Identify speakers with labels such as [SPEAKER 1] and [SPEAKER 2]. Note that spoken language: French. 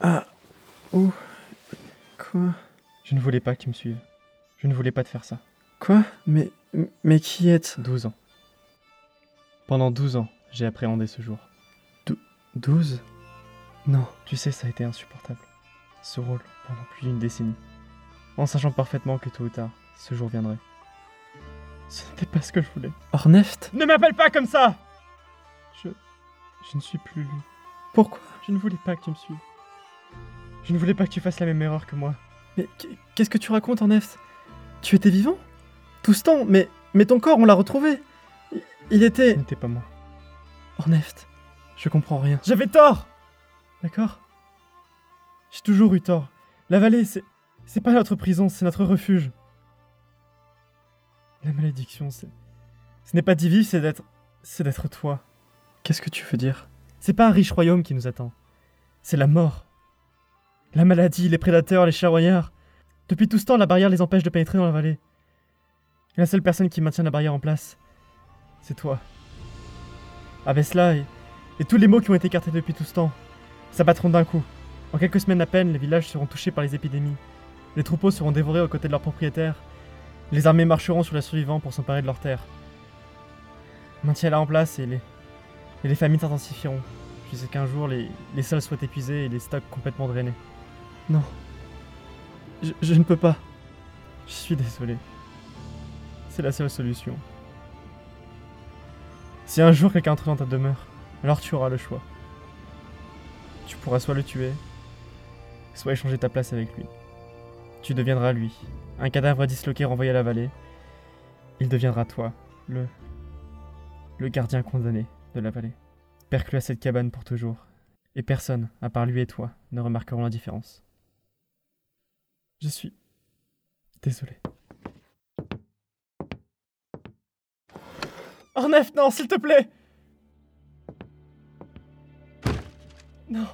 [SPEAKER 1] Ah. Où Quoi?
[SPEAKER 2] Je ne voulais pas que tu me suives. Je ne voulais pas te faire ça.
[SPEAKER 1] Quoi? Mais. Mais qui êtes?
[SPEAKER 2] 12 ans. Pendant 12 ans, j'ai appréhendé ce jour.
[SPEAKER 1] 12
[SPEAKER 2] Non, tu sais, ça a été insupportable. Ce rôle pendant plus d'une décennie. En sachant parfaitement que tôt ou tard, ce jour viendrait. Ce n'était pas ce que je voulais.
[SPEAKER 1] Orneft?
[SPEAKER 2] Ne m'appelle pas comme ça Je. Je ne suis plus lui.
[SPEAKER 1] Pourquoi?
[SPEAKER 2] Je ne voulais pas que tu me suives. Je ne voulais pas que tu fasses la même erreur que moi.
[SPEAKER 1] Mais qu'est-ce que tu racontes, Orneft Tu étais vivant? Tout ce temps Mais, mais ton corps, on l'a retrouvé Il- Il était.
[SPEAKER 2] Ce n'était pas moi.
[SPEAKER 1] Orneft, je comprends rien.
[SPEAKER 2] J'avais tort D'accord? J'ai toujours eu tort. La vallée, c'est. C'est pas notre prison, c'est notre refuge. La malédiction, c'est. Ce n'est pas d'y vivre, c'est d'être. C'est d'être toi.
[SPEAKER 1] Qu'est-ce que tu veux dire?
[SPEAKER 2] C'est pas un riche royaume qui nous attend. C'est la mort. La maladie, les prédateurs, les charroyards. Depuis tout ce temps, la barrière les empêche de pénétrer dans la vallée. Et la seule personne qui maintient la barrière en place, c'est toi. Avec cela et, tous les maux qui ont été écartés depuis tout ce temps, s'abattront d'un coup. En quelques semaines à peine, les villages seront touchés par les épidémies. Les troupeaux seront dévorés aux côtés de leurs propriétaires. Les armées marcheront sur les survivants pour s'emparer de leurs terres. Maintiens-la en place et les, et les famines s'intensifieront. Jusqu'à qu'un jour, les sols soient épuisés et les stocks complètement drainés.
[SPEAKER 1] Non. Je, ne peux pas.
[SPEAKER 2] Je suis désolé. C'est la seule solution. Si un jour quelqu'un entre dans ta demeure, alors tu auras le choix. Tu pourras soit le tuer, soit échanger ta place avec lui. Tu deviendras lui, un cadavre disloqué renvoyé à la vallée. Il deviendra toi, le. le gardien condamné de la vallée. Perclus à cette cabane pour toujours. Et personne, à part lui et toi, ne remarqueront la différence. Je suis désolé. Ornef, non, s'il te plaît Non.